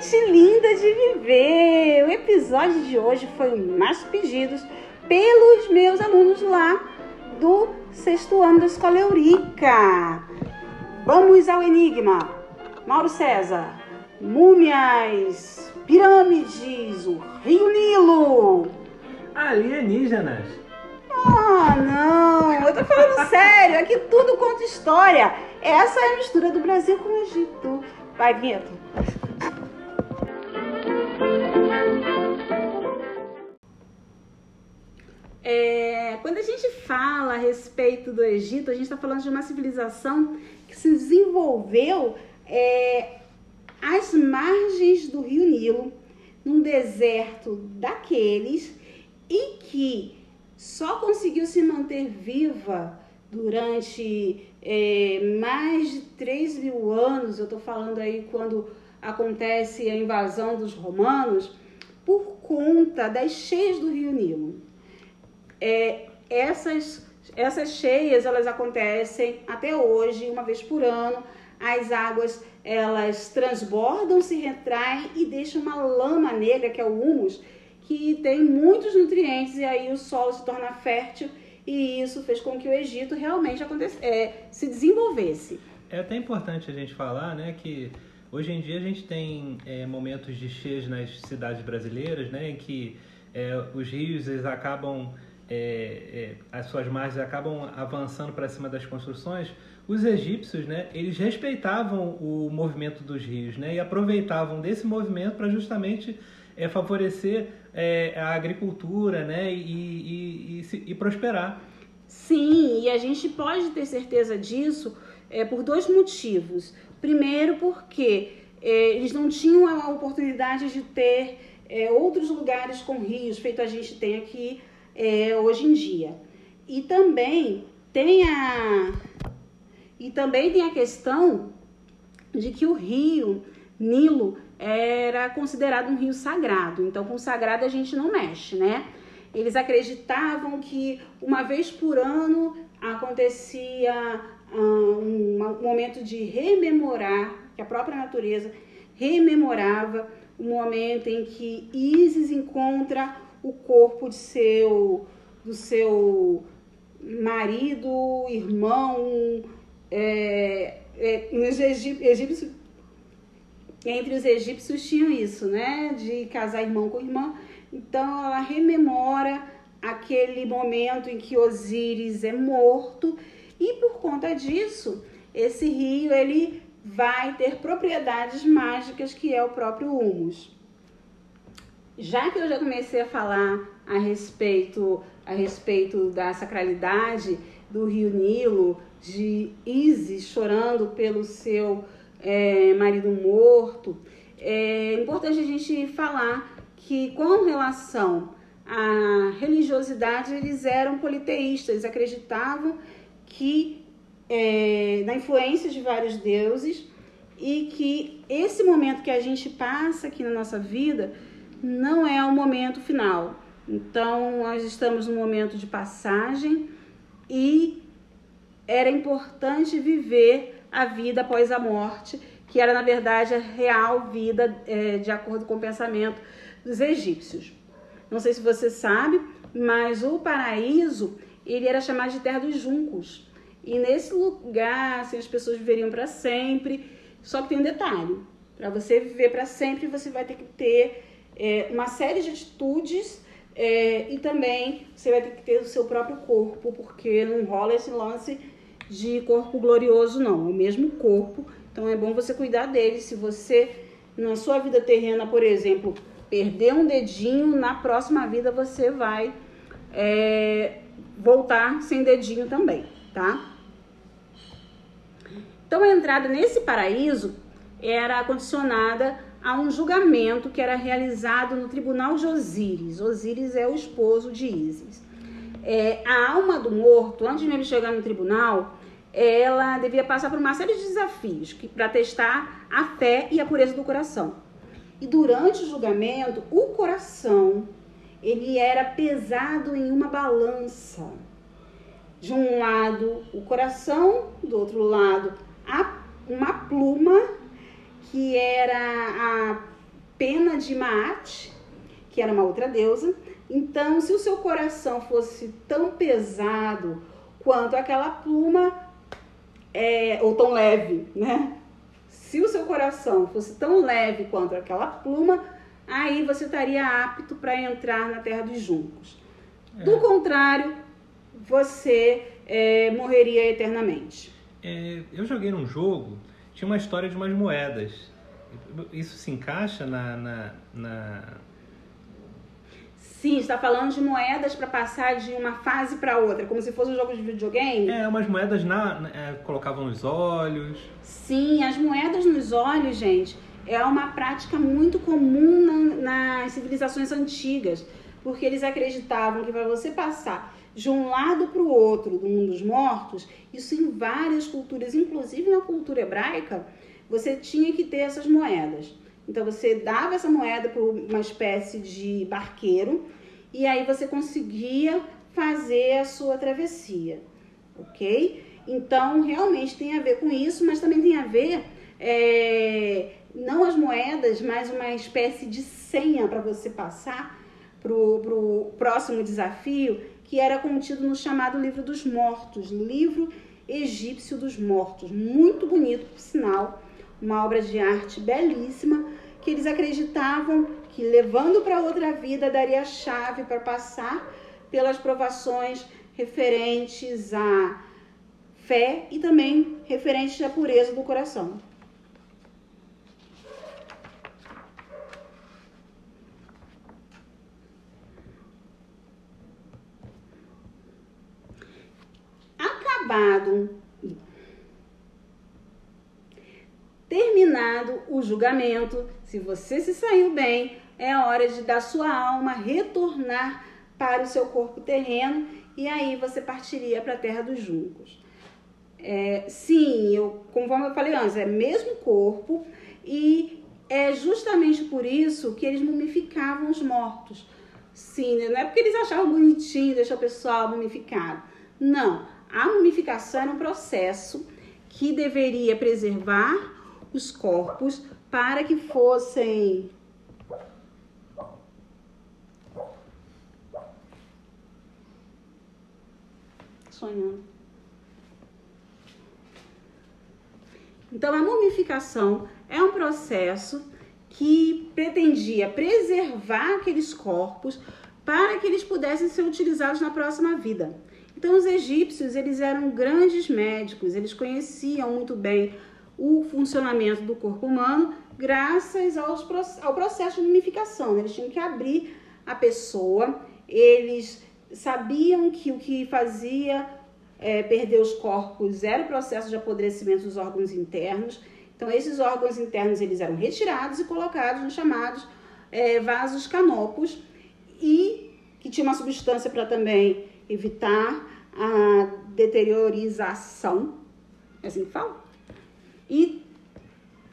gente linda de viver! O episódio de hoje foi mais pedidos pelos meus alunos lá do sexto ano da Escola Eurica. Vamos ao enigma. Mauro César, múmias, pirâmides, o Rio Nilo. Alienígenas. Ah, não, eu tô falando sério, aqui tudo conta história. Essa é a mistura do Brasil com o Egito. Vai, vinheta. É, quando a gente fala a respeito do Egito, a gente está falando de uma civilização que se desenvolveu é, às margens do Rio Nilo, num deserto daqueles, e que só conseguiu se manter viva durante é, mais de 3 mil anos. Eu estou falando aí quando acontece a invasão dos romanos, por conta das cheias do Rio Nilo. É, essas, essas cheias elas acontecem até hoje, uma vez por ano. As águas elas transbordam, se retraem e deixam uma lama negra, que é o humus, que tem muitos nutrientes e aí o solo se torna fértil e isso fez com que o Egito realmente é, se desenvolvesse. É até importante a gente falar, né, que hoje em dia a gente tem é, momentos de cheias nas cidades brasileiras, né, em que é, os rios eles acabam é, é, as suas margens acabam avançando para cima das construções, os egípcios, né, eles respeitavam o movimento dos rios, né, e aproveitavam desse movimento para justamente é, favorecer é, a agricultura, né, e, e, e, e, prosperar. Sim, e a gente pode ter certeza disso é, por dois motivos. Primeiro, porque é, eles não tinham a oportunidade de ter é, outros lugares com rios, feito a gente tem aqui é, hoje em dia. E também tem a e também tem a questão de que o rio Nilo era considerado um rio sagrado. Então, com sagrado a gente não mexe, né? Eles acreditavam que uma vez por ano acontecia um, um momento de rememorar, que a própria natureza rememorava o momento em que Isis encontra o corpo de seu, do seu marido, irmão, é, é, nos egípcios, entre os egípcios tinham isso, né? De casar irmão com irmã. Então ela rememora aquele momento em que Osíris é morto e por conta disso, esse rio ele vai ter propriedades mágicas que é o próprio humus já que eu já comecei a falar a respeito, a respeito da sacralidade do rio Nilo, de Isis chorando pelo seu é, marido morto, é importante a gente falar que com relação à religiosidade, eles eram politeístas, eles acreditavam que é, na influência de vários deuses e que esse momento que a gente passa aqui na nossa vida não é o momento final. Então, nós estamos num momento de passagem e era importante viver a vida após a morte, que era, na verdade, a real vida é, de acordo com o pensamento dos egípcios. Não sei se você sabe, mas o paraíso ele era chamado de terra dos juncos. E nesse lugar, assim, as pessoas viveriam para sempre. Só que tem um detalhe: para você viver para sempre, você vai ter que ter é, uma série de atitudes é, e também você vai ter que ter o seu próprio corpo, porque não rola esse lance de corpo glorioso, não. É o mesmo corpo, então é bom você cuidar dele. Se você, na sua vida terrena, por exemplo, perder um dedinho, na próxima vida você vai é, voltar sem dedinho também, tá? Então a entrada nesse paraíso era condicionada a um julgamento que era realizado no tribunal de Osíris. Osíris é o esposo de Ísis. É, a alma do morto, antes de ele chegar no tribunal, ela devia passar por uma série de desafios para testar a fé e a pureza do coração. E durante o julgamento, o coração ele era pesado em uma balança. De um lado, o coração, do outro lado, a, uma pluma que era a pena de Maat, que era uma outra deusa. Então, se o seu coração fosse tão pesado quanto aquela pluma, é, ou tão leve, né? Se o seu coração fosse tão leve quanto aquela pluma, aí você estaria apto para entrar na terra dos juncos. É. Do contrário, você é, morreria eternamente. É, eu joguei num jogo, tinha uma história de umas moedas. Isso se encaixa na, na, na Sim, está falando de moedas para passar de uma fase para outra, como se fosse um jogo de videogame. É, umas moedas na, é, colocavam nos olhos. Sim, as moedas nos olhos, gente, é uma prática muito comum na, nas civilizações antigas, porque eles acreditavam que para você passar de um lado para o outro do mundo dos mortos, isso em várias culturas, inclusive na cultura hebraica, você tinha que ter essas moedas. Então você dava essa moeda para uma espécie de barqueiro e aí você conseguia fazer a sua travessia, ok? Então realmente tem a ver com isso, mas também tem a ver é, não as moedas, mas uma espécie de senha para você passar para o próximo desafio, que era contido no chamado Livro dos Mortos, livro egípcio dos mortos, muito bonito, por sinal, uma obra de arte belíssima que eles acreditavam que levando para outra vida daria chave para passar pelas provações referentes à fé e também referentes à pureza do coração. Terminado o julgamento, se você se saiu bem, é hora de dar sua alma retornar para o seu corpo terreno e aí você partiria para a terra dos juncos. É, sim, eu, conforme eu falei antes, é mesmo corpo e é justamente por isso que eles mumificavam os mortos. Sim, né? não é porque eles achavam bonitinho deixar o pessoal mumificado. Não, a mumificação era um processo que deveria preservar os corpos para que fossem sonhando. Então, a mumificação é um processo que pretendia preservar aqueles corpos para que eles pudessem ser utilizados na próxima vida. Então, os egípcios, eles eram grandes médicos, eles conheciam muito bem o funcionamento do corpo humano graças aos, ao processo de mumificação. Eles tinham que abrir a pessoa, eles sabiam que o que fazia é, perder os corpos era o processo de apodrecimento dos órgãos internos. Então, esses órgãos internos eles eram retirados e colocados nos chamados é, vasos canopos e que tinha uma substância para também evitar a deteriorização, é assim que fala? E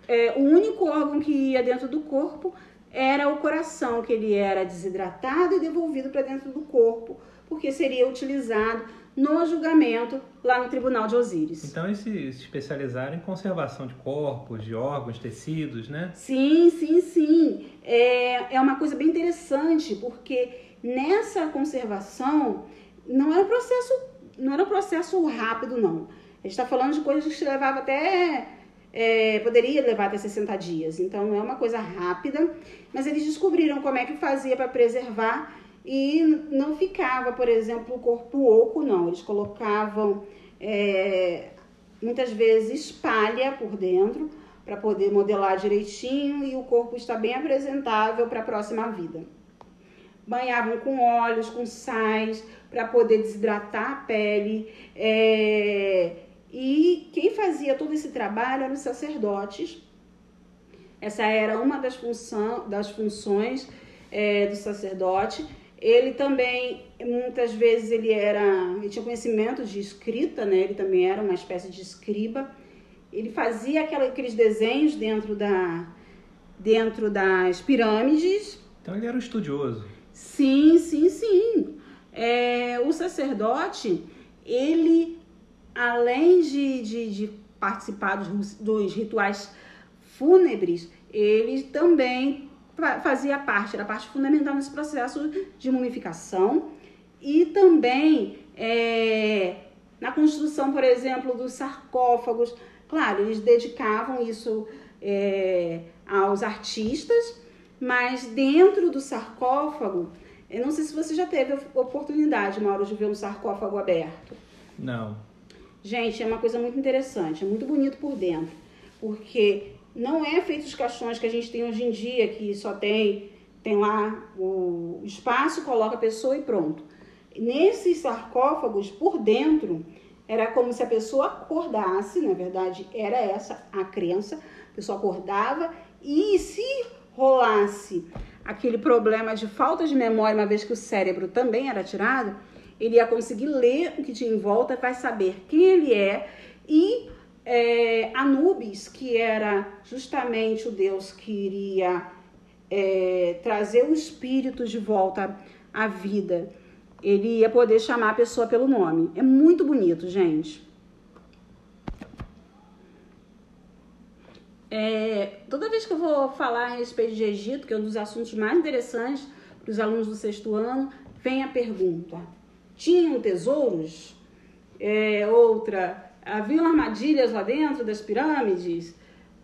é, o único órgão que ia dentro do corpo era o coração, que ele era desidratado e devolvido para dentro do corpo, porque seria utilizado no julgamento lá no tribunal de Osíris. Então eles se especializaram em conservação de corpos, de órgãos, tecidos, né? Sim, sim, sim. É, é uma coisa bem interessante, porque nessa conservação não era um processo, não era um processo rápido, não. A gente está falando de coisas que se levava até é, poderia levar até 60 dias. Então é uma coisa rápida, mas eles descobriram como é que fazia para preservar e não ficava, por exemplo, o corpo oco, não. Eles colocavam é, muitas vezes palha por dentro para poder modelar direitinho e o corpo está bem apresentável para a próxima vida. Banhavam com óleos, com sais, para poder desidratar a pele. É, e quem fazia todo esse trabalho eram os sacerdotes. Essa era uma das, função, das funções é, do sacerdote. Ele também, muitas vezes, ele era, ele tinha conhecimento de escrita, né? Ele também era uma espécie de escriba. Ele fazia aquela, aqueles desenhos dentro da, dentro das pirâmides. Então ele era um estudioso. Sim, sim, sim. É, o sacerdote, ele além de, de, de participar dos, dos rituais fúnebres, ele também fazia parte, era parte fundamental nesse processo de mumificação e também é, na construção, por exemplo, dos sarcófagos. Claro, eles dedicavam isso é, aos artistas, mas dentro do sarcófago, eu não sei se você já teve oportunidade, Mauro, de ver um sarcófago aberto. Não. Gente, é uma coisa muito interessante, é muito bonito por dentro, porque não é feito os caixões que a gente tem hoje em dia, que só tem, tem lá o espaço, coloca a pessoa e pronto. Nesses sarcófagos, por dentro, era como se a pessoa acordasse, na verdade era essa a crença, a pessoa acordava e se rolasse aquele problema de falta de memória, uma vez que o cérebro também era tirado, ele ia conseguir ler o que tinha em volta, vai saber quem ele é e é, Anubis, que era justamente o deus que iria é, trazer o espírito de volta à vida, ele ia poder chamar a pessoa pelo nome. É muito bonito, gente. É, toda vez que eu vou falar a respeito de Egito, que é um dos assuntos mais interessantes para os alunos do sexto ano, vem a pergunta: tinham tesouros? É, outra, haviam armadilhas lá dentro das pirâmides?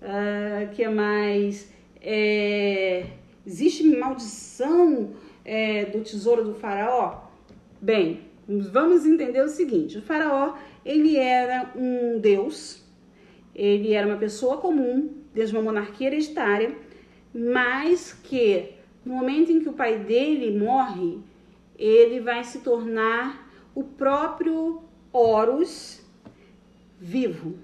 Uh, que é mais? É, existe maldição é, do tesouro do faraó? Bem, vamos entender o seguinte: o faraó ele era um deus, ele era uma pessoa comum, desde uma monarquia hereditária, mas que no momento em que o pai dele morre, ele vai se tornar o próprio Horus vivo.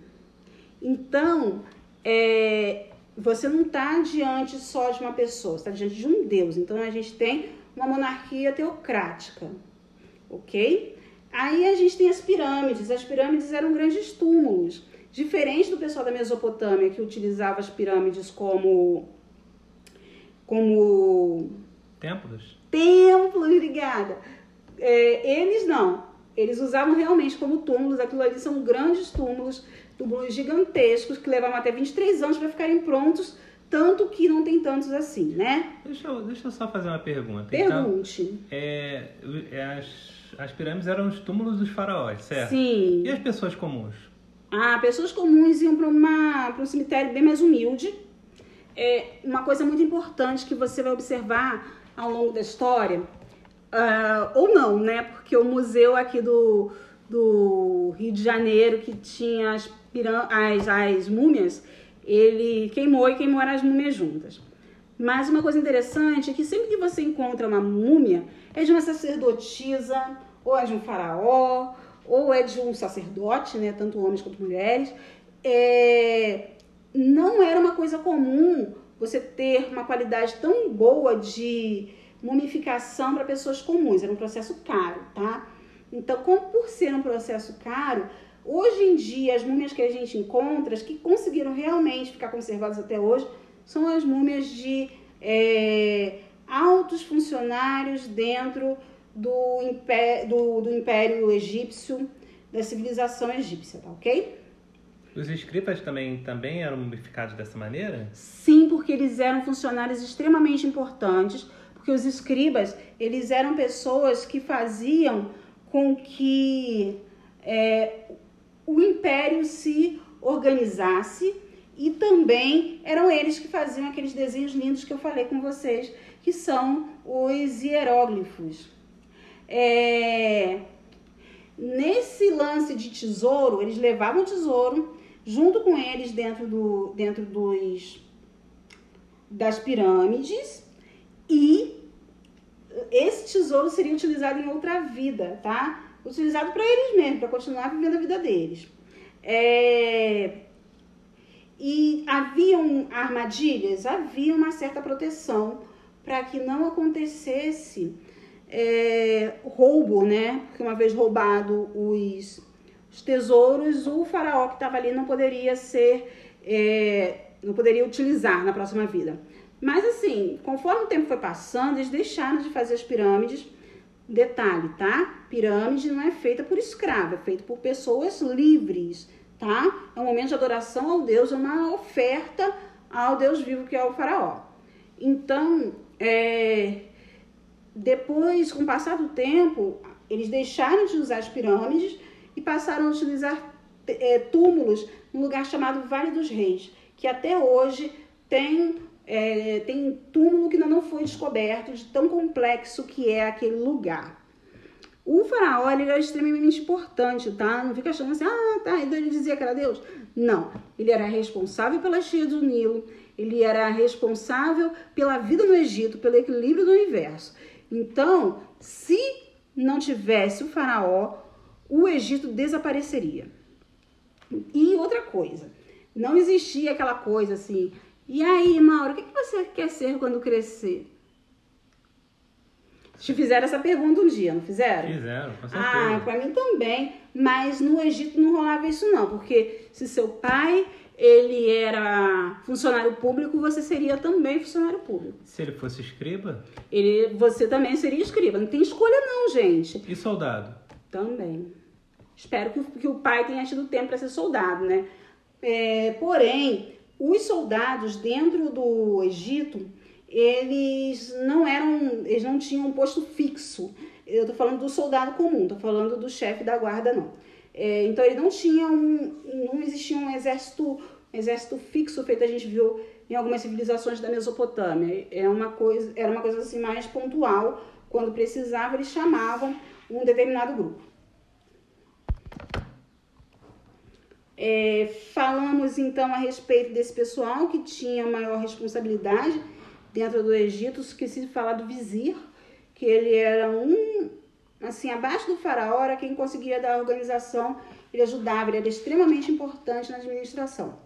Então, é, você não está diante só de uma pessoa, está diante de um Deus. Então, a gente tem uma monarquia teocrática, ok? Aí a gente tem as pirâmides. As pirâmides eram grandes túmulos. Diferente do pessoal da Mesopotâmia, que utilizava as pirâmides como. como. Templos? Templos, obrigada. É, eles não. Eles usavam realmente como túmulos. Aquilo ali são grandes túmulos, túmulos gigantescos, que levavam até 23 anos para ficarem prontos. Tanto que não tem tantos assim, né? Deixa eu, deixa eu só fazer uma pergunta. Pergunte. Então, é, é, as, as pirâmides eram os túmulos dos faraós, certo? Sim. E as pessoas comuns? Ah, pessoas comuns iam para um cemitério bem mais humilde. É uma coisa muito importante que você vai observar ao longo da história, uh, ou não, né? Porque o museu aqui do, do Rio de Janeiro, que tinha as, as, as múmias, ele queimou e queimou as múmias juntas. Mas uma coisa interessante é que sempre que você encontra uma múmia, é de uma sacerdotisa, ou é de um faraó, ou é de um sacerdote, né, tanto homens quanto mulheres, é, não era uma coisa comum você ter uma qualidade tão boa de mumificação para pessoas comuns, era um processo caro, tá? Então, como por ser um processo caro, hoje em dia as múmias que a gente encontra, as que conseguiram realmente ficar conservadas até hoje, são as múmias de é, altos funcionários dentro do, impé do, do Império Egípcio, da civilização egípcia, tá ok? Os escribas também, também eram mumificados dessa maneira? Sim, porque eles eram funcionários extremamente importantes, porque os escribas, eles eram pessoas que faziam com que é, o império se organizasse e também eram eles que faziam aqueles desenhos lindos que eu falei com vocês, que são os hieróglifos. É... Nesse lance de tesouro, eles levavam tesouro junto com eles dentro, do, dentro dos, das pirâmides e esse tesouro seria utilizado em outra vida, tá? Utilizado para eles mesmos, para continuar vivendo a vida deles. É... E haviam armadilhas? Havia uma certa proteção para que não acontecesse é, roubo, né? Porque uma vez roubado os, os tesouros, o faraó que estava ali não poderia ser, é, não poderia utilizar na próxima vida. Mas assim, conforme o tempo foi passando, eles deixaram de fazer as pirâmides. Detalhe, tá? Pirâmide não é feita por escravo, é feita por pessoas livres, tá? É um momento de adoração ao Deus, é uma oferta ao Deus vivo que é o faraó. Então, é, depois, com o passar do tempo, eles deixaram de usar as pirâmides e passaram a utilizar é, túmulos num lugar chamado Vale dos Reis, que até hoje tem, é, tem túmulo que ainda não foi descoberto, de tão complexo que é aquele lugar. O faraó ele era extremamente importante, tá? Não fica achando assim, ah, tá, então ele dizia que era Deus. Não, ele era responsável pela cheia do Nilo, ele era responsável pela vida no Egito, pelo equilíbrio do universo. Então, se não tivesse o faraó, o Egito desapareceria. E outra coisa, não existia aquela coisa assim, e aí, Mauro, o que você quer ser quando crescer? Te fizeram essa pergunta um dia, não fizeram? Fizeram, com certeza. Ah, pra mim também. Mas no Egito não rolava isso não, porque se seu pai ele era funcionário público, você seria também funcionário público. Se ele fosse escriba? Ele, você também seria escriba. Não tem escolha não, gente. E soldado? Também. Espero que, que o pai tenha tido tempo para ser soldado, né? É, porém, os soldados dentro do Egito, eles não eram, eles não tinham um posto fixo. Eu tô falando do soldado comum, tô falando do chefe da guarda, não. É, então ele não tinha um, não existia um exército, um exército fixo feito a gente viu em algumas civilizações da Mesopotâmia. É uma coisa, era uma coisa assim mais pontual. Quando precisava, eles chamavam um determinado grupo. É, falamos então a respeito desse pessoal que tinha maior responsabilidade dentro do Egito. Esqueci de falar do vizir, que ele era um assim, abaixo do faraó era quem conseguia dar a organização, ele ajudava, ele era extremamente importante na administração.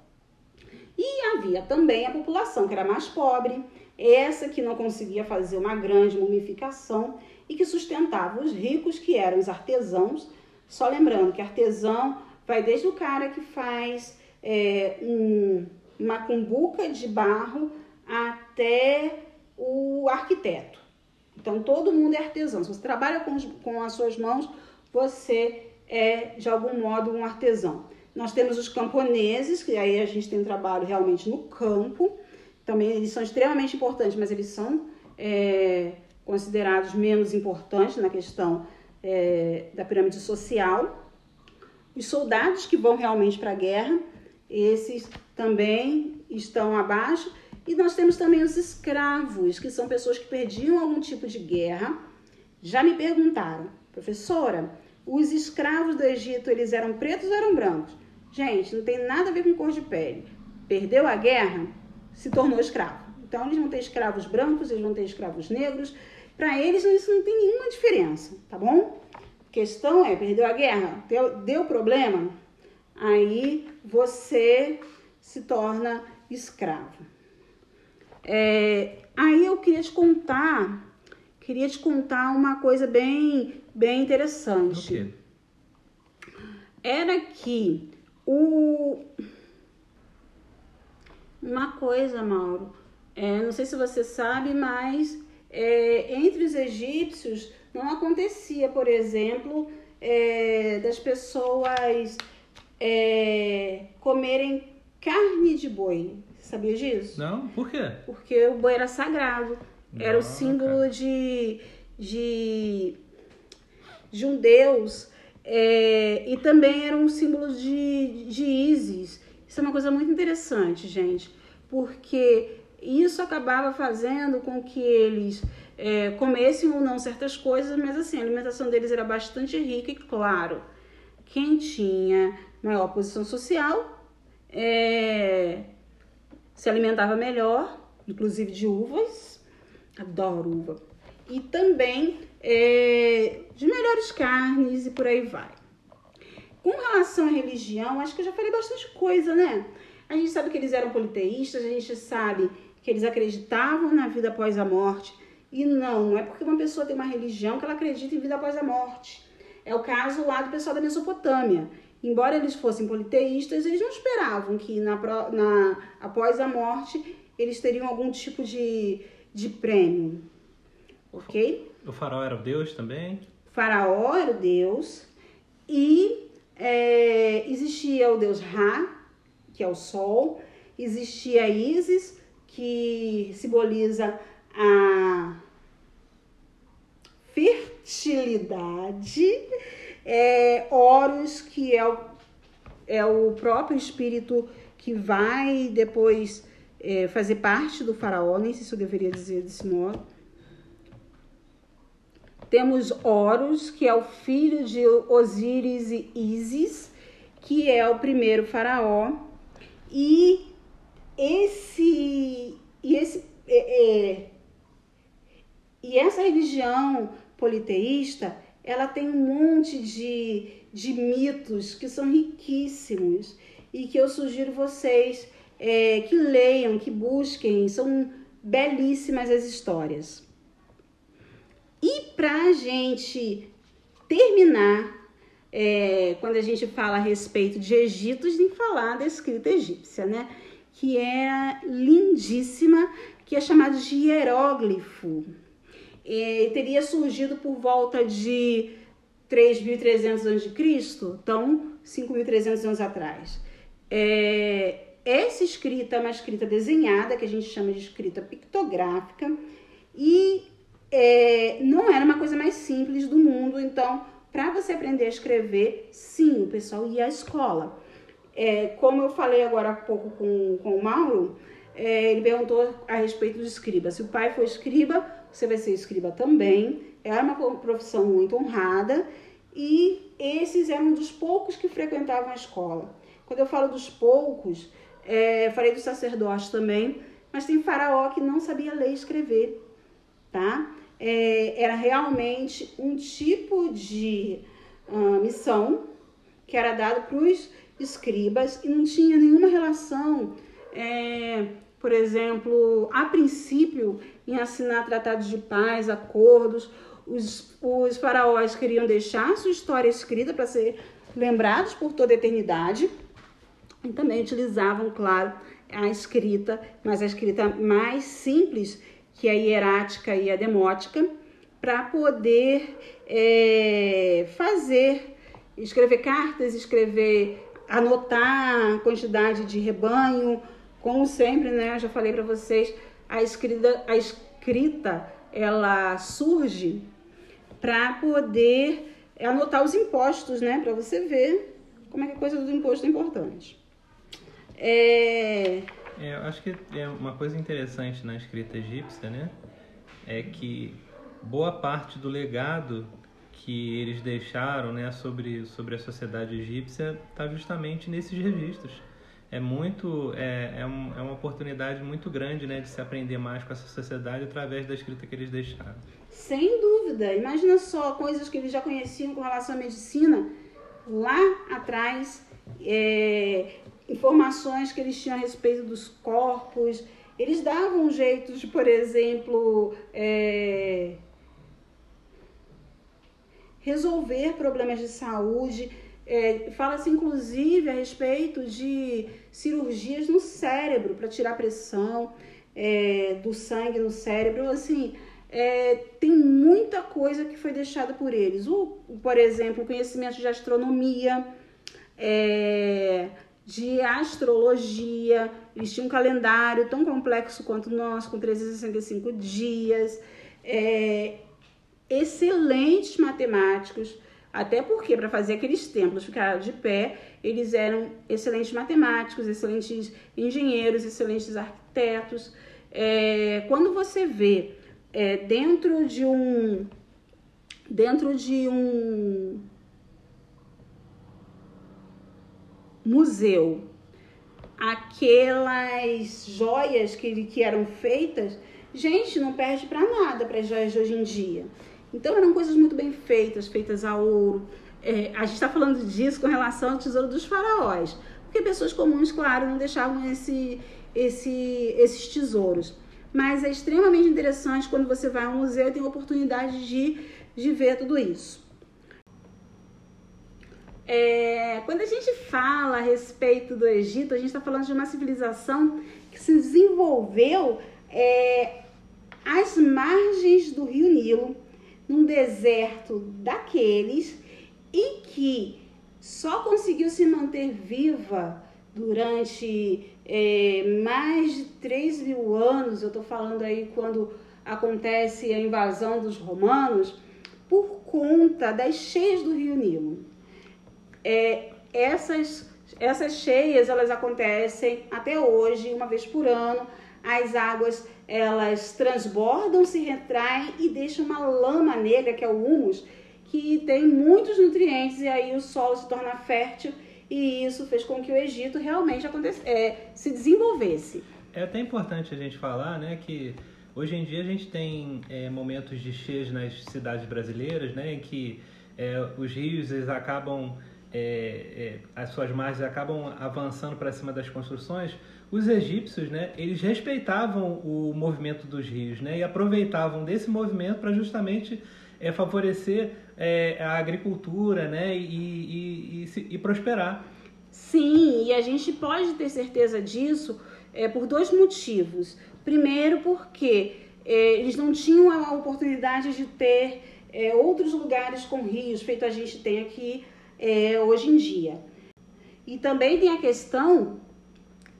E havia também a população que era mais pobre, essa que não conseguia fazer uma grande mumificação e que sustentava os ricos, que eram os artesãos. Só lembrando que artesão vai desde o cara que faz é, um, uma cumbuca de barro até o arquiteto. Então, todo mundo é artesão. Se você trabalha com, com as suas mãos, você é, de algum modo, um artesão. Nós temos os camponeses, que aí a gente tem um trabalho realmente no campo. Também eles são extremamente importantes, mas eles são é, considerados menos importantes na questão é, da pirâmide social. Os soldados que vão realmente para a guerra, esses também estão abaixo. E nós temos também os escravos, que são pessoas que perdiam algum tipo de guerra. Já me perguntaram, professora, os escravos do Egito, eles eram pretos ou eram brancos? Gente, não tem nada a ver com cor de pele. Perdeu a guerra, se tornou escravo. Então, eles vão ter escravos brancos, eles vão ter escravos negros. Para eles, isso não tem nenhuma diferença, tá bom? A questão é, perdeu a guerra, deu, deu problema, aí você se torna escravo. É, aí eu queria te contar, queria te contar uma coisa bem, bem interessante. Era que o uma coisa, Mauro, é, não sei se você sabe, mas é, entre os egípcios não acontecia, por exemplo, é, das pessoas é, comerem carne de boi. Sabia disso? Não, por quê? Porque o boi era sagrado. Não, era o símbolo de, de, de um deus. É, e também era um símbolo de, de Isis. Isso é uma coisa muito interessante, gente. Porque isso acabava fazendo com que eles é, comessem ou não certas coisas, mas assim, a alimentação deles era bastante rica e, claro, quem tinha maior posição social é, se alimentava melhor, inclusive de uvas, adoro uva, e também é, de melhores carnes e por aí vai. Com relação à religião, acho que eu já falei bastante coisa, né? A gente sabe que eles eram politeístas, a gente sabe que eles acreditavam na vida após a morte. E não, não é porque uma pessoa tem uma religião que ela acredita em vida após a morte. É o caso lá do pessoal da Mesopotâmia embora eles fossem politeístas, eles não esperavam que na, na, após a morte eles teriam algum tipo de, de prêmio. Ok? O faraó era o deus também? O faraó era o deus e é, existia o deus Ra, que é o sol, existia Isis, que simboliza a fertilidade, é, Horus, que é o, é o próprio espírito que vai depois é, fazer parte do faraó, nem sei se eu deveria dizer desse modo. Temos Horus, que é o filho de Osíris e Ísis, que é o primeiro faraó. E esse e esse é, é, e essa religião politeísta, ela tem um monte de, de mitos que são riquíssimos e que eu sugiro vocês é, que leiam, que busquem, são belíssimas as histórias. E para a gente terminar, é, quando a gente fala a respeito de Egito, a gente tem que falar da escrita egípcia, né? Que é lindíssima, que é chamada de hieróglifo. É, teria surgido por volta de 3.300 a.C., então 5.300 anos atrás. É, essa escrita é uma escrita desenhada, que a gente chama de escrita pictográfica, e é, não era uma coisa mais simples do mundo. Então, para você aprender a escrever, sim, o pessoal ia à escola. É, como eu falei agora há pouco com, com o Mauro, é, ele perguntou a respeito do escriba. Se o pai for escriba, você vai ser escriba também. Era uma profissão muito honrada e esses eram dos poucos que frequentavam a escola. Quando eu falo dos poucos, é, falei dos sacerdotes também, mas tem faraó que não sabia ler e escrever, tá? É, era realmente um tipo de uh, missão que era dado para os escribas e não tinha nenhuma relação, é, por exemplo, a princípio, em assinar tratados de paz, acordos. Os, os faraós queriam deixar sua história escrita para ser lembrados por toda a eternidade e também utilizavam, claro, a escrita, mas a escrita mais simples, que é a hierática e a demótica, para poder é, fazer, escrever cartas, escrever, anotar a quantidade de rebanho, como sempre, né? Eu já falei para vocês, a escrita, a escrita ela surge para poder anotar os impostos, né? Para você ver como é que a coisa do imposto é importante. É... é... eu acho que é uma coisa interessante na escrita egípcia, né? É que boa parte do legado que eles deixaram, né, sobre, sobre a sociedade egípcia está justamente nesses registros. É muito, é, é, um, é uma oportunidade muito grande, né, de se aprender mais com essa sociedade através da escrita que eles deixaram. Sem dúvida. Imagina só coisas que eles já conheciam com relação à medicina lá atrás. É, informações que eles tinham a respeito dos corpos. Eles davam um jeito de, por exemplo, é, resolver problemas de saúde. É, Fala-se inclusive a respeito de cirurgias no cérebro para tirar pressão é, do sangue no cérebro. Assim, é, tem muita coisa que foi deixada por eles. O, por exemplo, conhecimento de astronomia, é, de astrologia. Eles tinham um calendário tão complexo quanto o nosso, com 365 dias. É, excelentes matemáticos, até porque para fazer aqueles templos ficar de pé, eles eram excelentes matemáticos, excelentes engenheiros, excelentes arquitetos. É, quando você vê é, dentro de um dentro de um museu aquelas joias que, que eram feitas, gente, não perde para nada para as joias de hoje em dia. Então eram coisas muito bem feitas, feitas a ouro. É, a gente está falando disso com relação ao tesouro dos faraós, porque pessoas comuns, claro, não deixavam esse, esse, esses tesouros. Mas é extremamente interessante quando você vai ao museu e tem a oportunidade de, de ver tudo isso. É, quando a gente fala a respeito do Egito, a gente está falando de uma civilização que se desenvolveu é, às margens do rio Nilo, num deserto daqueles, e que só conseguiu se manter viva durante é, mais de 3 mil anos, eu estou falando aí quando acontece a invasão dos romanos, por conta das cheias do rio Nilo. É, essas, essas cheias, elas acontecem até hoje, uma vez por ano, as águas elas transbordam, se retraem e deixam uma lama negra, que é o humus, que tem muitos nutrientes e aí o solo se torna fértil e isso fez com que o Egito realmente é, se desenvolvesse. É até importante a gente falar, né, que hoje em dia a gente tem é, momentos de cheias nas cidades brasileiras, né, em que é, os rios eles acabam é, é, as suas margens acabam avançando para cima das construções, os egípcios, né, eles respeitavam o movimento dos rios, né, e aproveitavam desse movimento para justamente é, favorecer é, a agricultura, né, e, e, e, e, prosperar. Sim, e a gente pode ter certeza disso é, por dois motivos. Primeiro, porque é, eles não tinham a oportunidade de ter outros lugares com rios, feito a gente tem aqui é, hoje em dia. E também tem a questão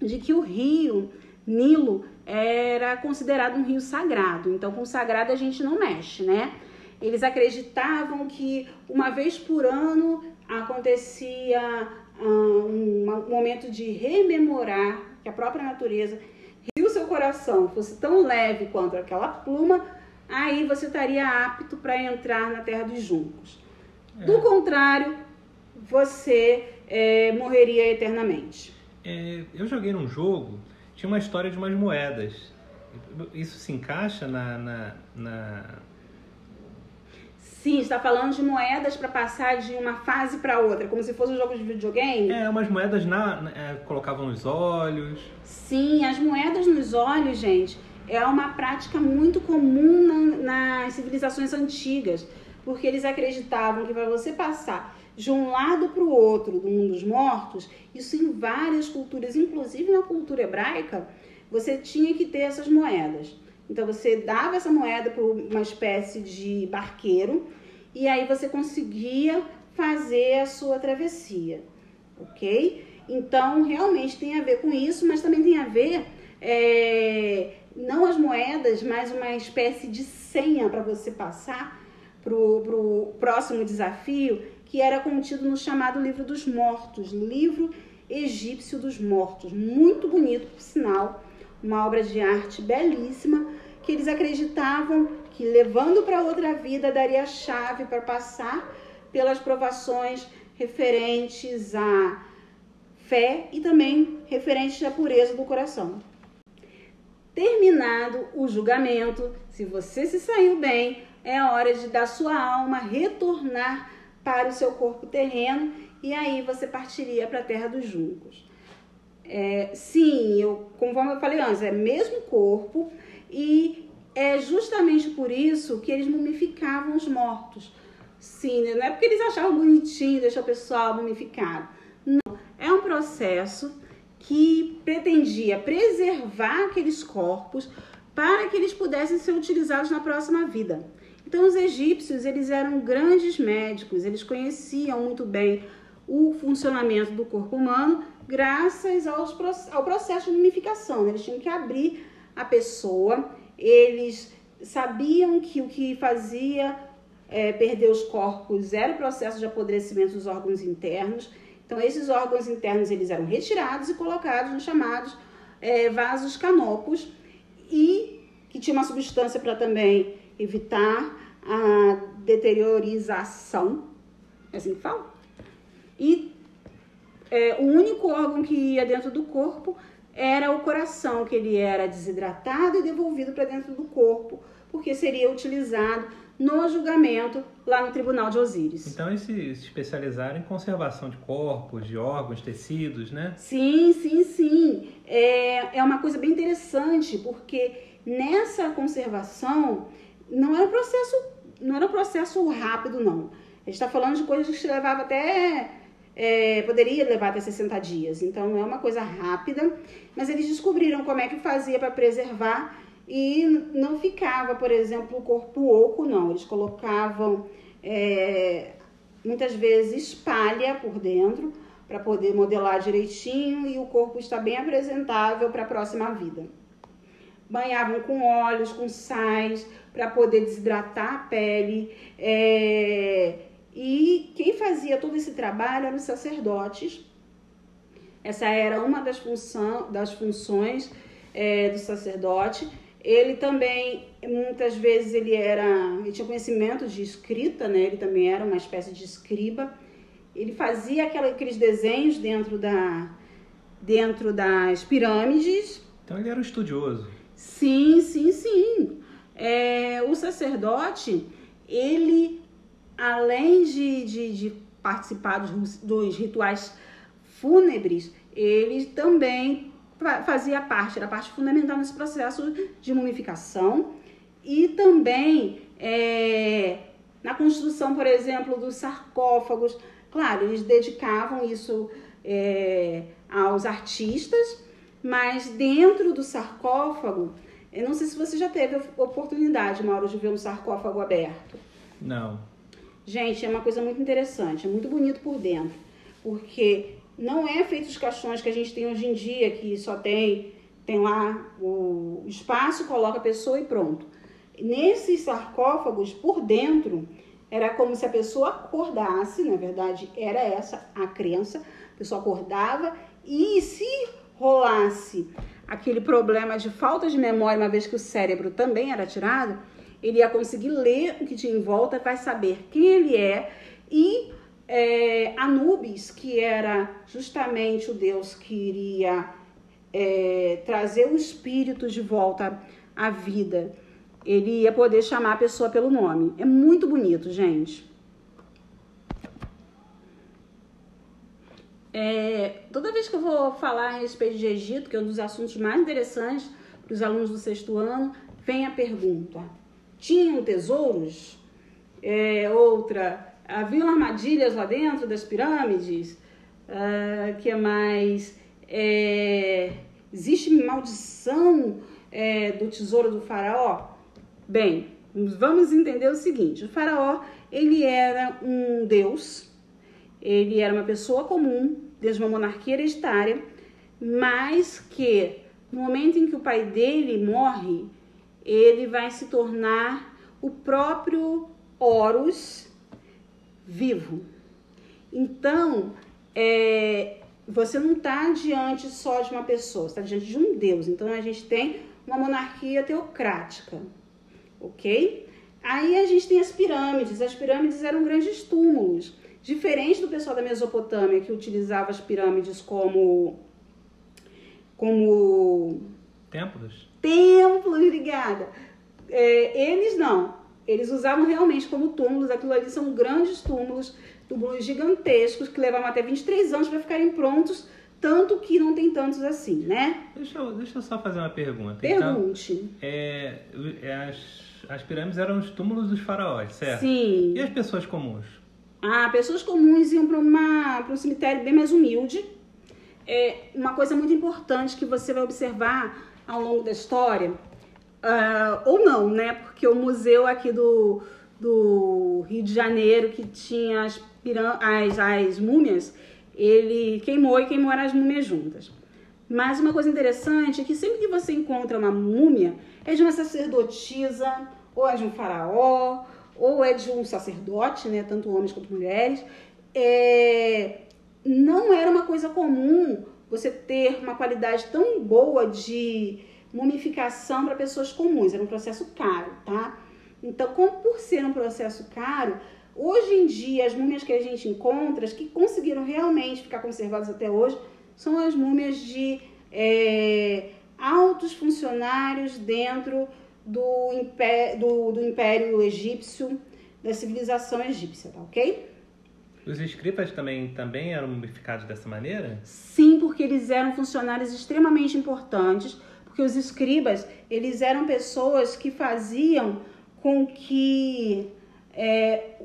de que o rio Nilo era considerado um rio sagrado. Então, com sagrado a gente não mexe, né? Eles acreditavam que uma vez por ano acontecia um, um momento de rememorar que a própria natureza se o seu coração fosse tão leve quanto aquela pluma, aí você estaria apto para entrar na terra dos juncos. É. Do contrário, você é, morreria eternamente. É, eu joguei num jogo, tinha uma história de umas moedas. Isso se encaixa na. na, na... Sim, está falando de moedas para passar de uma fase para outra, como se fosse um jogo de videogame. É, umas moedas na, na é, colocavam nos olhos. Sim, as moedas nos olhos, gente, é uma prática muito comum na, nas civilizações antigas, porque eles acreditavam que para você passar de um lado para o outro do mundo dos mortos, isso em várias culturas, inclusive na cultura hebraica, você tinha que ter essas moedas. Então você dava essa moeda para uma espécie de barqueiro e aí você conseguia fazer a sua travessia, ok? Então realmente tem a ver com isso, mas também tem a ver é, não as moedas, mas uma espécie de senha para você passar para o próximo desafio que era contido no chamado Livro dos Mortos, livro egípcio dos mortos, muito bonito, por sinal, uma obra de arte belíssima, que eles acreditavam que levando para outra vida daria a chave para passar pelas provações referentes à fé e também referentes à pureza do coração. Terminado o julgamento, se você se saiu bem, é hora de da sua alma retornar para o seu corpo terreno e aí você partiria para a terra dos juncos. É, sim, eu, conforme eu falei antes, é mesmo corpo e é justamente por isso que eles mumificavam os mortos. Sim, não é porque eles achavam bonitinho deixar o pessoal mumificado. Não, é um processo que pretendia preservar aqueles corpos para que eles pudessem ser utilizados na próxima vida. Então, os egípcios, eles eram grandes médicos, eles conheciam muito bem o funcionamento do corpo humano graças aos, ao processo de mumificação. Né? Eles tinham que abrir a pessoa, eles sabiam que o que fazia é, perder os corpos era o processo de apodrecimento dos órgãos internos. Então, esses órgãos internos eles eram retirados e colocados nos chamados é, vasos canopos e que tinha uma substância para também evitar a deteriorização, é assim que fala? E é, o único órgão que ia dentro do corpo era o coração, que ele era desidratado e devolvido para dentro do corpo, porque seria utilizado no julgamento lá no tribunal de Osíris. Então eles se especializaram em conservação de corpos, de órgãos, tecidos, né? Sim, sim, sim. É, é uma coisa bem interessante, porque nessa conservação não era um processo, não era um processo rápido, não. A gente está falando de coisas que levava até. É, poderia levar até 60 dias. Então é uma coisa rápida, mas eles descobriram como é que fazia para preservar e não ficava, por exemplo, o corpo oco, não. Eles colocavam é, muitas vezes palha por dentro para poder modelar direitinho e o corpo estar bem apresentável para a próxima vida. Banhavam com óleos, com sais, para poder desidratar a pele. É... E quem fazia todo esse trabalho eram os sacerdotes. Essa era uma das, função, das funções é, do sacerdote. Ele também, muitas vezes, ele era, ele tinha conhecimento de escrita, né? Ele também era uma espécie de escriba. Ele fazia aquela, aqueles desenhos dentro da, dentro das pirâmides. Então ele era um estudioso. Sim, sim, sim. É, o sacerdote, ele, além de, de, de participar dos, dos rituais fúnebres, ele também fazia parte, era parte fundamental nesse processo de mumificação e também é, na construção, por exemplo, dos sarcófagos. Claro, eles dedicavam isso é, aos artistas, mas dentro do sarcófago, eu não sei se você já teve oportunidade, Mauro, de ver um sarcófago aberto. Não. Gente, é uma coisa muito interessante, é muito bonito por dentro, porque não é feito os caixões que a gente tem hoje em dia, que só tem, tem lá o espaço, coloca a pessoa e pronto. Nesses sarcófagos, por dentro, era como se a pessoa acordasse, na verdade era essa a crença, a pessoa acordava e se rolasse aquele problema de falta de memória, uma vez que o cérebro também era tirado, ele ia conseguir ler o que tinha em volta, vai saber quem ele é e é, Anubis, que era justamente o deus que iria é, trazer o espírito de volta à vida, ele ia poder chamar a pessoa pelo nome. É muito bonito, gente. É, toda vez que eu vou falar a respeito de Egito, que é um dos assuntos mais interessantes para os alunos do sexto ano, vem a pergunta: tinham tesouros? É, outra, haviam armadilhas lá dentro das pirâmides? Uh, que é mais? É, existe maldição é, do tesouro do faraó? Bem, vamos entender o seguinte: o faraó ele era um deus, ele era uma pessoa comum, desde uma monarquia hereditária, mas que no momento em que o pai dele morre, ele vai se tornar o próprio Horus vivo. Então, é, você não está diante só de uma pessoa, está diante de um Deus. Então, a gente tem uma monarquia teocrática, ok? Aí a gente tem as pirâmides. As pirâmides eram grandes túmulos. Diferente do pessoal da Mesopotâmia, que utilizava as pirâmides como. como. Templos? Templos, obrigada. É, eles não. Eles usavam realmente como túmulos, aquilo ali são grandes túmulos, túmulos gigantescos que levavam até 23 anos para ficarem prontos, tanto que não tem tantos assim, né? Deixa eu, deixa eu só fazer uma pergunta. Pergunte. Então, é, é, as, as pirâmides eram os túmulos dos faraós, certo? Sim. E as pessoas comuns? Ah, pessoas comuns iam para um cemitério bem mais humilde. É uma coisa muito importante que você vai observar ao longo da história Uh, ou não, né? Porque o museu aqui do, do Rio de Janeiro, que tinha as, as, as múmias, ele queimou e queimou as múmias juntas. Mas uma coisa interessante é que sempre que você encontra uma múmia, é de uma sacerdotisa, ou é de um faraó, ou é de um sacerdote, né? Tanto homens quanto mulheres. É... Não era uma coisa comum você ter uma qualidade tão boa de mumificação para pessoas comuns, era um processo caro, tá? Então, como por ser um processo caro, hoje em dia as múmias que a gente encontra, as que conseguiram realmente ficar conservadas até hoje, são as múmias de é, altos funcionários dentro do, impé do, do Império Egípcio, da civilização egípcia, tá ok? Os escribas também, também eram mumificados dessa maneira? Sim, porque eles eram funcionários extremamente importantes porque os escribas, eles eram pessoas que faziam com que é,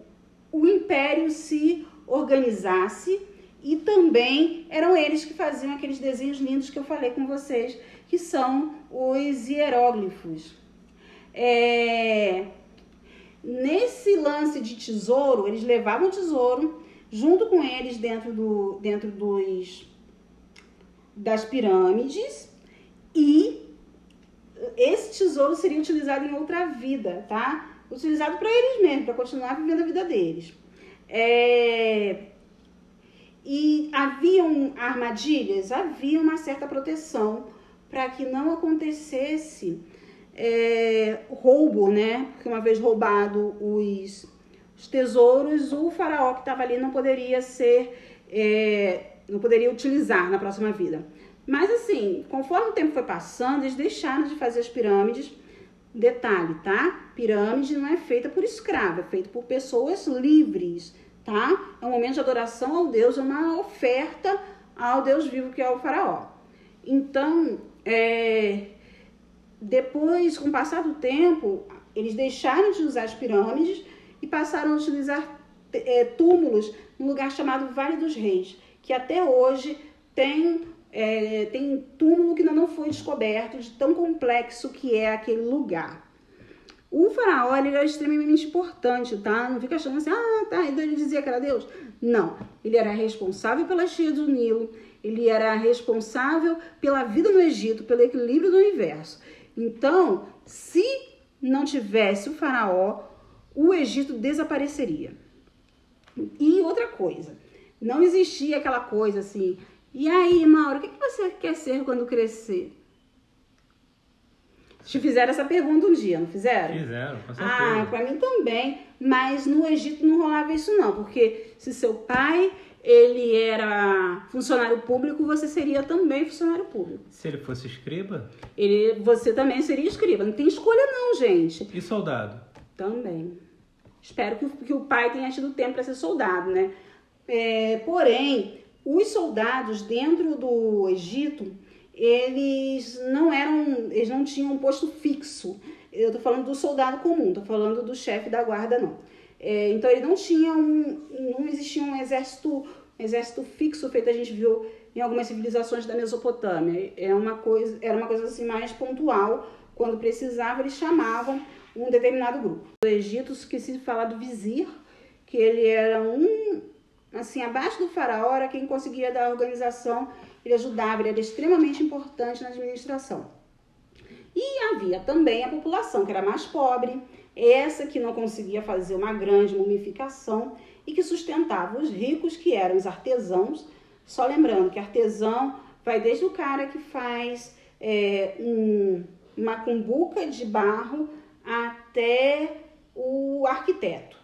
o império se organizasse e também eram eles que faziam aqueles desenhos lindos que eu falei com vocês, que são os hieróglifos. É, nesse lance de tesouro, eles levavam tesouro, junto com eles dentro, do, dentro dos, das pirâmides e esse tesouro seria utilizado em outra vida, tá? Utilizado para eles mesmos, para continuar vivendo a vida deles. É... E haviam armadilhas? Havia uma certa proteção para que não acontecesse é, roubo, né? Porque uma vez roubado os, os tesouros, o faraó que estava ali não poderia ser, é, não poderia utilizar na próxima vida. Mas assim, conforme o tempo foi passando, eles deixaram de fazer as pirâmides. Detalhe, tá? Pirâmide não é feita por escravo, é feita por pessoas livres, tá? É um momento de adoração ao Deus, é uma oferta ao Deus vivo que é o faraó. Então, é, depois, com o passar do tempo, eles deixaram de usar as pirâmides e passaram a utilizar é, túmulos no lugar chamado Vale dos Reis, que até hoje tem é, tem túmulo que ainda não foi descoberto, de tão complexo que é aquele lugar. O faraó ele era extremamente importante, tá? Não fica achando assim, ah, tá, então ele dizia que era Deus. Não, ele era responsável pela cheia do Nilo, ele era responsável pela vida no Egito, pelo equilíbrio do universo. Então, se não tivesse o faraó, o Egito desapareceria. E outra coisa, não existia aquela coisa assim, e aí, Mauro, o que você quer ser quando crescer? Te fizeram essa pergunta um dia, não fizeram? Fizeram, com certeza. Ah, pra mim também. Mas no Egito não rolava isso não, porque se seu pai ele era funcionário público, você seria também funcionário público. Se ele fosse escriba? Ele, você também seria escriba. Não tem escolha não, gente. E soldado? Também. Espero que, que o pai tenha tido tempo para ser soldado, né? É, porém, os soldados dentro do Egito, eles não eram, eles não tinham um posto fixo. Eu tô falando do soldado comum, tô falando do chefe da guarda, não. É, então ele não tinha um, não existia um exército, um exército fixo feito a gente viu em algumas civilizações da Mesopotâmia. É uma coisa, era uma coisa assim mais pontual. Quando precisava, eles chamavam um determinado grupo. No Egito, que se fala do vizir, que ele era um assim, abaixo do faraó era quem conseguia dar organização, ele ajudava, ele era extremamente importante na administração. E havia também a população que era mais pobre, essa que não conseguia fazer uma grande mumificação e que sustentava os ricos, que eram os artesãos. Só lembrando que artesão vai desde o cara que faz é, um, uma cumbuca de barro até o arquiteto.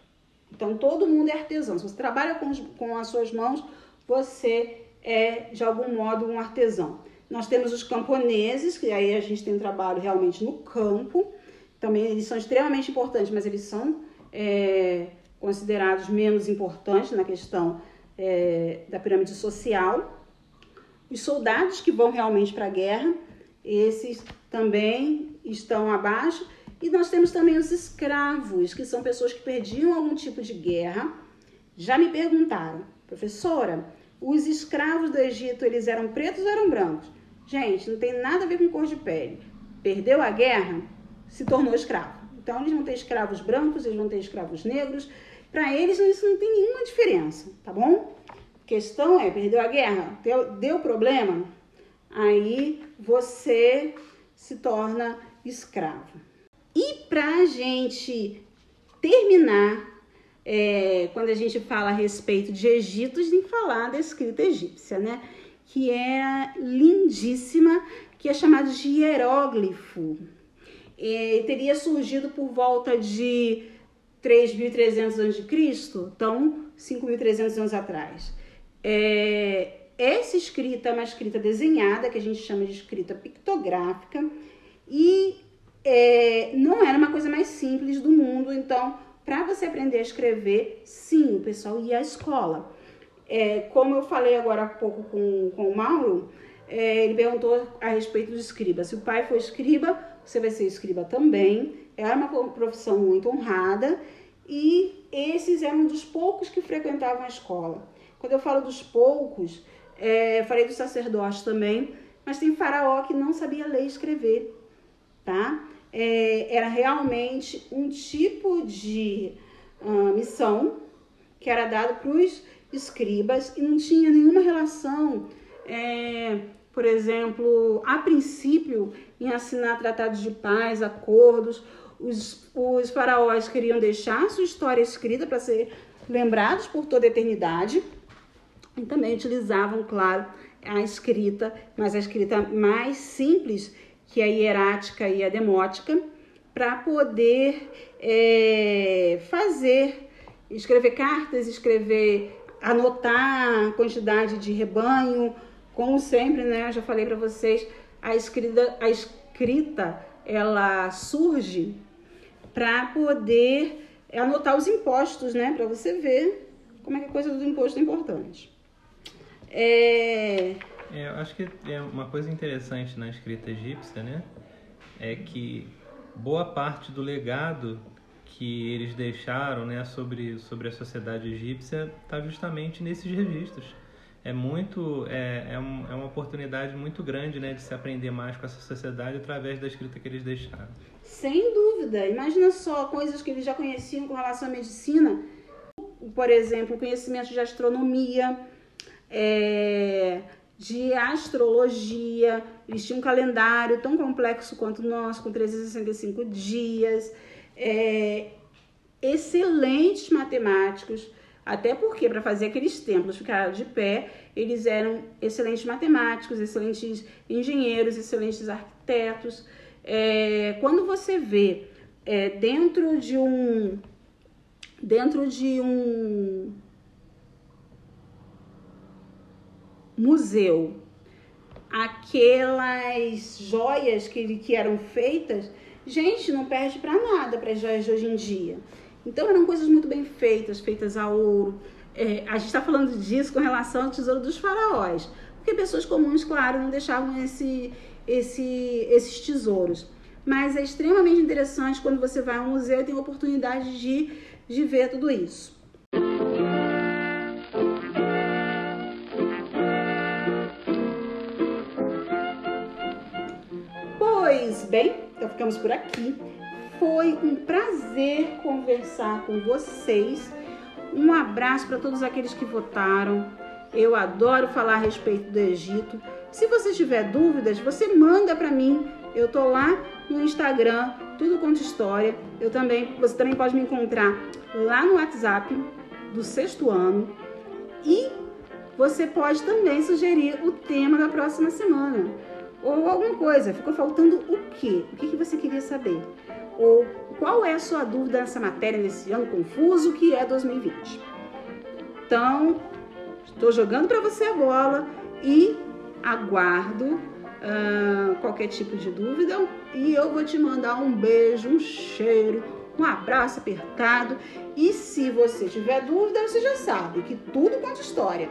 Então, todo mundo é artesão. Se você trabalha com, com as suas mãos, você é, de algum modo, um artesão. Nós temos os camponeses, que aí a gente tem trabalho realmente no campo. Também eles são extremamente importantes, mas eles são é, considerados menos importantes na questão é, da pirâmide social. Os soldados que vão realmente para a guerra, esses também estão abaixo. E nós temos também os escravos, que são pessoas que perdiam algum tipo de guerra. Já me perguntaram, professora, os escravos do Egito, eles eram pretos ou eram brancos? Gente, não tem nada a ver com cor de pele. Perdeu a guerra, se tornou escravo. Então, eles vão ter escravos brancos, eles vão ter escravos negros. Para eles, isso não tem nenhuma diferença, tá bom? A questão é, perdeu a guerra, deu, deu problema, aí você se torna escravo. E para a gente terminar, é, quando a gente fala a respeito de Egito, a gente falar da escrita egípcia, né? Que é lindíssima, que é chamada de hieróglifo. É, teria surgido por volta de 3.300 a.C., então 5.300 anos atrás. É, essa escrita é uma escrita desenhada, que a gente chama de escrita pictográfica, e é, não era uma coisa mais simples do mundo. Então, para você aprender a escrever, sim, o pessoal ia à escola. É, como eu falei agora há pouco com, com o Mauro, é, ele perguntou a respeito do escriba. Se o pai for escriba, você vai ser escriba também. É uma profissão muito honrada e esses eram dos poucos que frequentavam a escola. Quando eu falo dos poucos, é, falei dos sacerdotes também, mas tem faraó que não sabia ler e escrever, tá? é, era realmente um tipo de uh, missão que era dado para os escribas e não tinha nenhuma relação, é, por exemplo, a princípio, em assinar tratados de paz, acordos. Os, os faraós queriam deixar sua história escrita para ser lembrados por toda a eternidade e também utilizavam, claro, a escrita, mas a escrita mais simples, que é a hierática e a demótica, para poder é, fazer, escrever cartas, escrever, anotar a quantidade de rebanho, como sempre, né? Eu já falei para vocês, a escrita, a escrita ela surge para poder anotar os impostos, né? Para você ver como é que a coisa do imposto é importante. É... é... eu acho que é uma coisa interessante na escrita egípcia, né? É que boa parte do legado que eles deixaram, né, sobre sobre a sociedade egípcia está justamente nesses registros. É muito é, é, um, é uma oportunidade muito grande, né, de se aprender mais com essa sociedade através da escrita que eles deixaram. Sem dúvida. Imagina só coisas que eles já conheciam com relação à medicina, por exemplo, conhecimento de astronomia, é, de astrologia. Eles tinham um calendário tão complexo quanto o nosso, com 365 dias. É, excelentes matemáticos, até porque para fazer aqueles templos ficar de pé, eles eram excelentes matemáticos, excelentes engenheiros, excelentes arquitetos. É, quando você vê é, dentro de um dentro de um museu aquelas joias que, que eram feitas, gente, não perde para nada para as joias de hoje em dia. Então eram coisas muito bem feitas, feitas a ouro. É, a gente está falando disso com relação ao tesouro dos faraós, porque pessoas comuns, claro, não deixavam esse, esse, esses tesouros. Mas é extremamente interessante quando você vai ao museu e tem a oportunidade de, de ver tudo isso. bem? Então ficamos por aqui. Foi um prazer conversar com vocês. Um abraço para todos aqueles que votaram. Eu adoro falar a respeito do Egito. Se você tiver dúvidas, você manda para mim. Eu tô lá no Instagram, tudo conta história. Eu também, você também pode me encontrar lá no WhatsApp do sexto ano. E você pode também sugerir o tema da próxima semana ou alguma coisa. Ficou faltando o quê? O que, que você queria saber? Ou qual é a sua dúvida nessa matéria, nesse ano confuso que é 2020? Então, estou jogando para você a bola e aguardo uh, qualquer tipo de dúvida e eu vou te mandar um beijo, um cheiro, um abraço apertado. E se você tiver dúvida, você já sabe que tudo conta história.